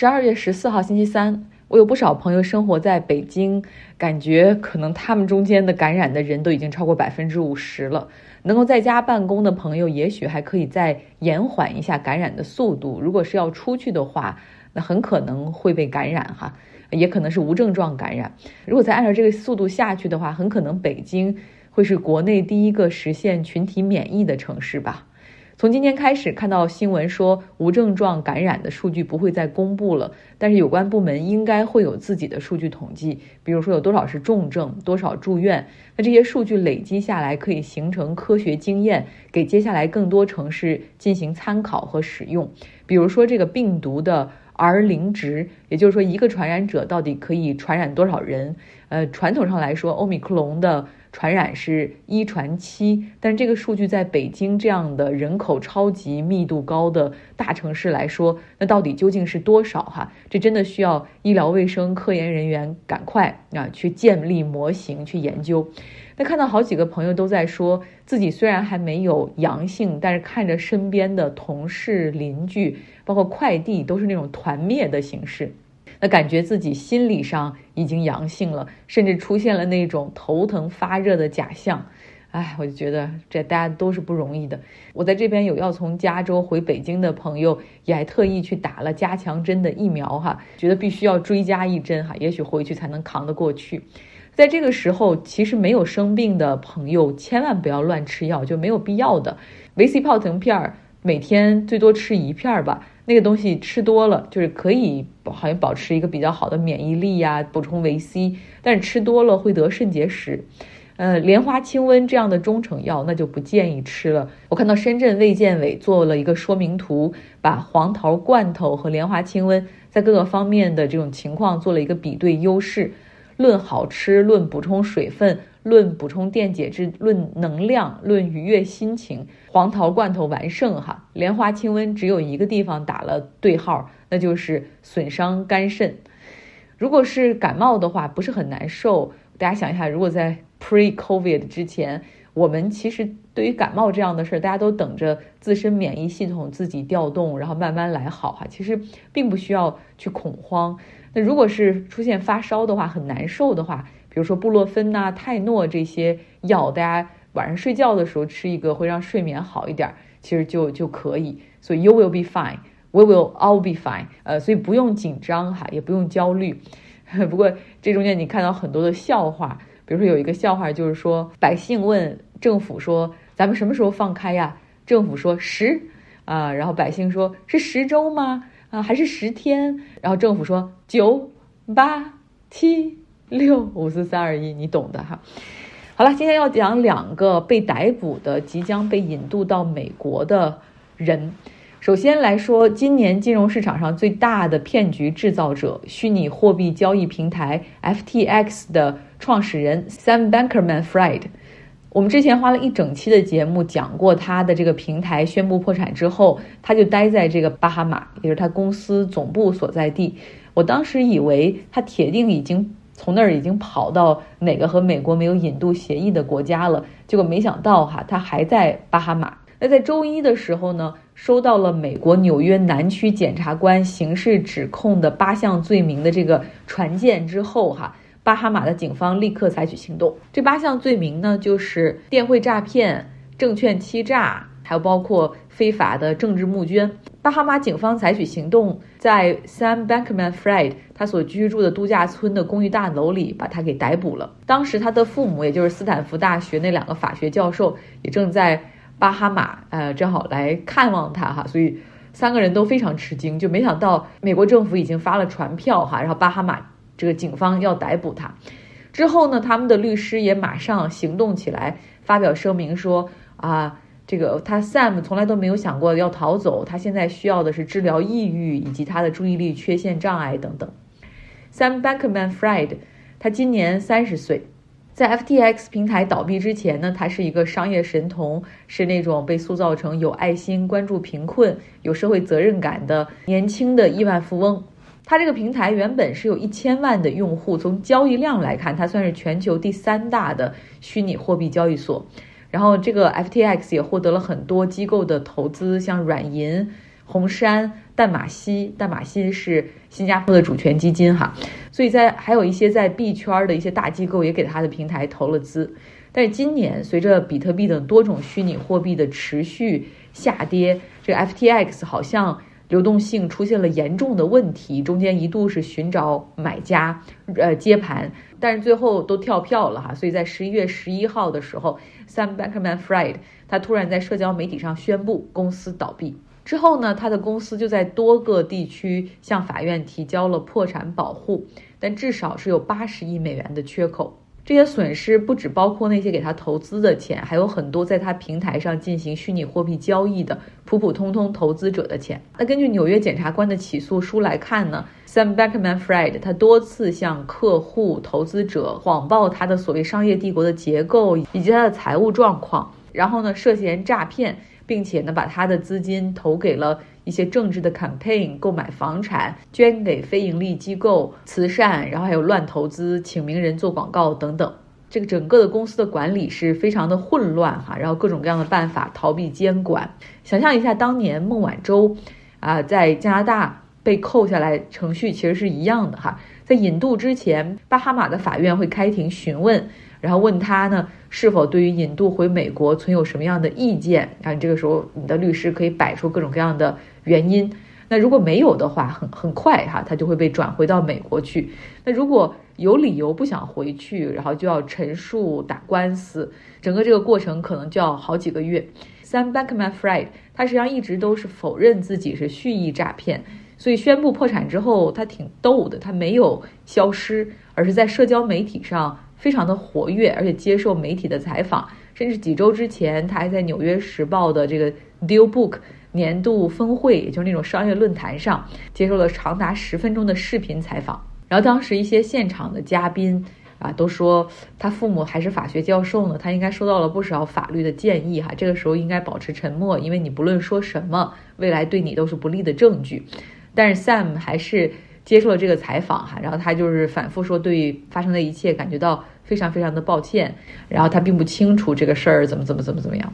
十二月十四号星期三，我有不少朋友生活在北京，感觉可能他们中间的感染的人都已经超过百分之五十了。能够在家办公的朋友，也许还可以再延缓一下感染的速度。如果是要出去的话，那很可能会被感染哈，也可能是无症状感染。如果再按照这个速度下去的话，很可能北京会是国内第一个实现群体免疫的城市吧。从今天开始，看到新闻说无症状感染的数据不会再公布了，但是有关部门应该会有自己的数据统计，比如说有多少是重症，多少住院，那这些数据累积下来可以形成科学经验，给接下来更多城市进行参考和使用。比如说这个病毒的 R 零值，也就是说一个传染者到底可以传染多少人？呃，传统上来说，欧米克隆的。传染是一传七，但这个数据在北京这样的人口超级密度高的大城市来说，那到底究竟是多少？哈，这真的需要医疗卫生科研人员赶快啊去建立模型去研究。那看到好几个朋友都在说自己虽然还没有阳性，但是看着身边的同事、邻居，包括快递，都是那种团灭的形式。那感觉自己心理上已经阳性了，甚至出现了那种头疼发热的假象，哎，我就觉得这大家都是不容易的。我在这边有要从加州回北京的朋友，也还特意去打了加强针的疫苗哈，觉得必须要追加一针哈，也许回去才能扛得过去。在这个时候，其实没有生病的朋友千万不要乱吃药，就没有必要的维 C 泡腾片儿，每天最多吃一片儿吧。那个东西吃多了，就是可以好像保持一个比较好的免疫力呀，补充维 C，但是吃多了会得肾结石。呃，莲花清瘟这样的中成药，那就不建议吃了。我看到深圳卫健委做了一个说明图，把黄桃罐头和莲花清瘟在各个方面的这种情况做了一个比对优势，论好吃，论补充水分。论补充电解质，论能量，论愉悦心情，黄桃罐头完胜哈。莲花清瘟只有一个地方打了对号，那就是损伤肝肾。如果是感冒的话，不是很难受。大家想一下，如果在 pre-COVID 之前，我们其实对于感冒这样的事儿，大家都等着自身免疫系统自己调动，然后慢慢来好哈。其实并不需要去恐慌。那如果是出现发烧的话，很难受的话。比如说布洛芬呐、泰诺这些药，大家晚上睡觉的时候吃一个，会让睡眠好一点，其实就就可以。所以 you will be fine, we will all be fine。呃，所以不用紧张哈，也不用焦虑。不过这中间你看到很多的笑话，比如说有一个笑话就是说，百姓问政府说：“咱们什么时候放开呀？”政府说：“十。”啊，然后百姓说：“是十周吗？啊，还是十天？”然后政府说：“九、八、七。”六五四三二一，你懂的哈。好了，今天要讲两个被逮捕的、即将被引渡到美国的人。首先来说，今年金融市场上最大的骗局制造者——虚拟货币交易平台 FTX 的创始人 Sam Bankman-Fried。我们之前花了一整期的节目讲过他的这个平台宣布破产之后，他就待在这个巴哈马，也就是他公司总部所在地。我当时以为他铁定已经。从那儿已经跑到哪个和美国没有引渡协议的国家了？结果没想到哈，他还在巴哈马。那在周一的时候呢，收到了美国纽约南区检察官刑事指控的八项罪名的这个传件之后哈，巴哈马的警方立刻采取行动。这八项罪名呢，就是电汇诈骗、证券欺诈，还有包括非法的政治募捐。巴哈马警方采取行动，在 Sam Bankman-Fried 他所居住的度假村的公寓大楼里把他给逮捕了。当时他的父母，也就是斯坦福大学那两个法学教授，也正在巴哈马，呃，正好来看望他哈。所以三个人都非常吃惊，就没想到美国政府已经发了传票哈，然后巴哈马这个警方要逮捕他。之后呢，他们的律师也马上行动起来，发表声明说啊。这个他 Sam 从来都没有想过要逃走，他现在需要的是治疗抑郁以及他的注意力缺陷障碍等等。Sam Bankman-Fried，他今年三十岁，在 FTX 平台倒闭之前呢，他是一个商业神童，是那种被塑造成有爱心、关注贫困、有社会责任感的年轻的亿万富翁。他这个平台原本是有一千万的用户，从交易量来看，它算是全球第三大的虚拟货币交易所。然后这个 FTX 也获得了很多机构的投资，像软银、红杉淡马锡，淡马锡是新加坡的主权基金哈，所以在还有一些在币圈的一些大机构也给他的平台投了资。但是今年随着比特币等多种虚拟货币的持续下跌，这个 FTX 好像流动性出现了严重的问题，中间一度是寻找买家，呃接盘，但是最后都跳票了哈。所以在十一月十一号的时候，Sam Bankman-Fried 他突然在社交媒体上宣布公司倒闭。之后呢，他的公司就在多个地区向法院提交了破产保护，但至少是有八十亿美元的缺口。这些损失不只包括那些给他投资的钱，还有很多在他平台上进行虚拟货币交易的普普通通投资者的钱。那根据纽约检察官的起诉书来看呢，Sam Bankman-Fried 他多次向客户、投资者谎报他的所谓商业帝国的结构以及他的财务状况，然后呢涉嫌诈骗。并且呢，把他的资金投给了一些政治的 campaign，购买房产，捐给非盈利机构、慈善，然后还有乱投资，请名人做广告等等。这个整个的公司的管理是非常的混乱哈，然后各种各样的办法逃避监管。想象一下，当年孟晚舟啊在加拿大被扣下来，程序其实是一样的哈。在引渡之前，巴哈马的法院会开庭询问。然后问他呢，是否对于引渡回美国存有什么样的意见？然后这个时候，你的律师可以摆出各种各样的原因。那如果没有的话，很很快哈，他就会被转回到美国去。那如果有理由不想回去，然后就要陈述、打官司，整个这个过程可能就要好几个月。Sam Bankman-Fried 他实际上一直都是否认自己是蓄意诈骗，所以宣布破产之后，他挺逗的，他没有消失，而是在社交媒体上。非常的活跃，而且接受媒体的采访，甚至几周之前，他还在《纽约时报》的这个 Deal Book 年度峰会，也就是那种商业论坛上，接受了长达十分钟的视频采访。然后当时一些现场的嘉宾啊，都说他父母还是法学教授呢，他应该收到了不少法律的建议哈。这个时候应该保持沉默，因为你不论说什么，未来对你都是不利的证据。但是 Sam 还是。接受了这个采访哈，然后他就是反复说对发生的一切感觉到非常非常的抱歉，然后他并不清楚这个事儿怎么怎么怎么怎么样。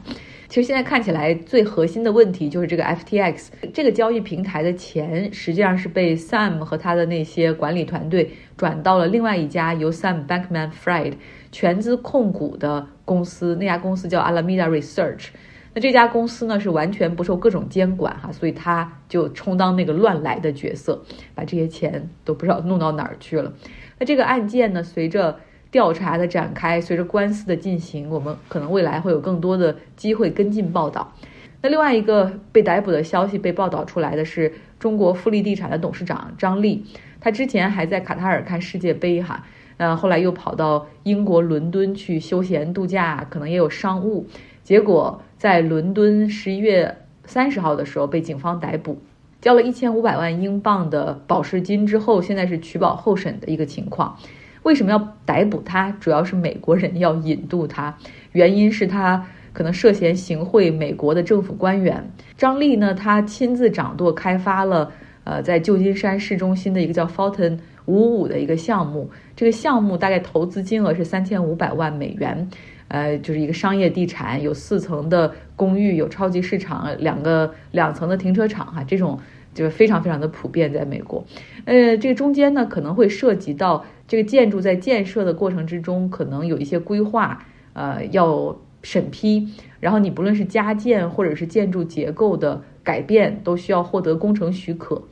其实现在看起来最核心的问题就是这个 FTX 这个交易平台的钱实际上是被 Sam 和他的那些管理团队转到了另外一家由 Sam Bankman-Fried 全资控股的公司，那家公司叫 Alameda Research。那这家公司呢是完全不受各种监管哈，所以他就充当那个乱来的角色，把这些钱都不知道弄到哪儿去了。那这个案件呢，随着调查的展开，随着官司的进行，我们可能未来会有更多的机会跟进报道。那另外一个被逮捕的消息被报道出来的是中国富力地产的董事长张力，他之前还在卡塔尔看世界杯哈，呃，后来又跑到英国伦敦去休闲度假，可能也有商务。结果在伦敦十一月三十号的时候被警方逮捕，交了一千五百万英镑的保释金之后，现在是取保候审的一个情况。为什么要逮捕他？主要是美国人要引渡他，原因是他可能涉嫌行贿美国的政府官员。张丽呢，他亲自掌舵开发了呃在旧金山市中心的一个叫 Fountain 五五的一个项目，这个项目大概投资金额是三千五百万美元。呃，就是一个商业地产，有四层的公寓，有超级市场，两个两层的停车场，哈，这种就是非常非常的普遍在美国。呃，这个中间呢，可能会涉及到这个建筑在建设的过程之中，可能有一些规划，呃，要审批，然后你不论是加建或者是建筑结构的改变，都需要获得工程许可，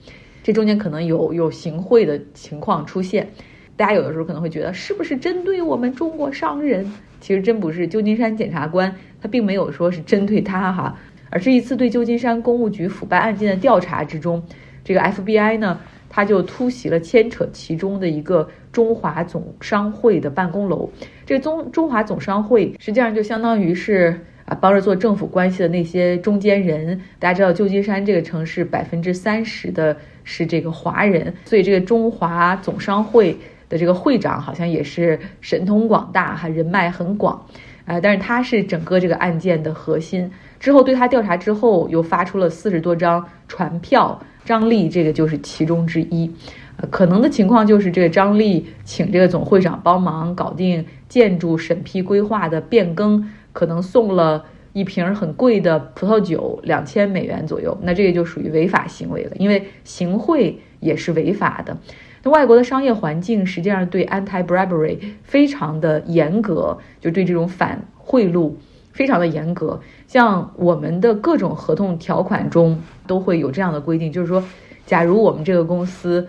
这中间可能有有行贿的情况出现。大家有的时候可能会觉得，是不是针对我们中国商人？其实真不是，旧金山检察官他并没有说是针对他哈，而是一次对旧金山公务局腐败案件的调查之中，这个 FBI 呢，他就突袭了牵扯其中的一个中华总商会的办公楼。这个中中华总商会实际上就相当于是啊，帮着做政府关系的那些中间人。大家知道，旧金山这个城市百分之三十的是这个华人，所以这个中华总商会。的这个会长好像也是神通广大哈，人脉很广，呃，但是他是整个这个案件的核心。之后对他调查之后，又发出了四十多张传票，张力这个就是其中之一。呃，可能的情况就是这个张力请这个总会长帮忙搞定建筑审批规划的变更，可能送了一瓶很贵的葡萄酒两千美元左右，那这个就属于违法行为了，因为行贿也是违法的。那外国的商业环境实际上对 anti-bribery 非常的严格，就对这种反贿赂非常的严格。像我们的各种合同条款中都会有这样的规定，就是说，假如我们这个公司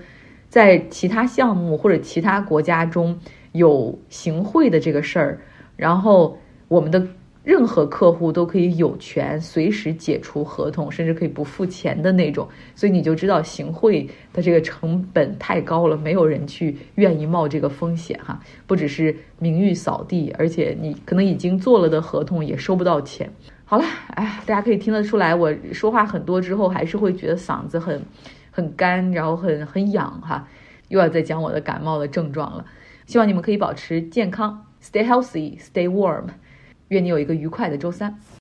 在其他项目或者其他国家中有行贿的这个事儿，然后我们的。任何客户都可以有权随时解除合同，甚至可以不付钱的那种，所以你就知道行贿的这个成本太高了，没有人去愿意冒这个风险哈。不只是名誉扫地，而且你可能已经做了的合同也收不到钱。好了，哎，大家可以听得出来，我说话很多之后，还是会觉得嗓子很很干，然后很很痒哈。又要再讲我的感冒的症状了。希望你们可以保持健康，stay healthy，stay warm。愿你有一个愉快的周三。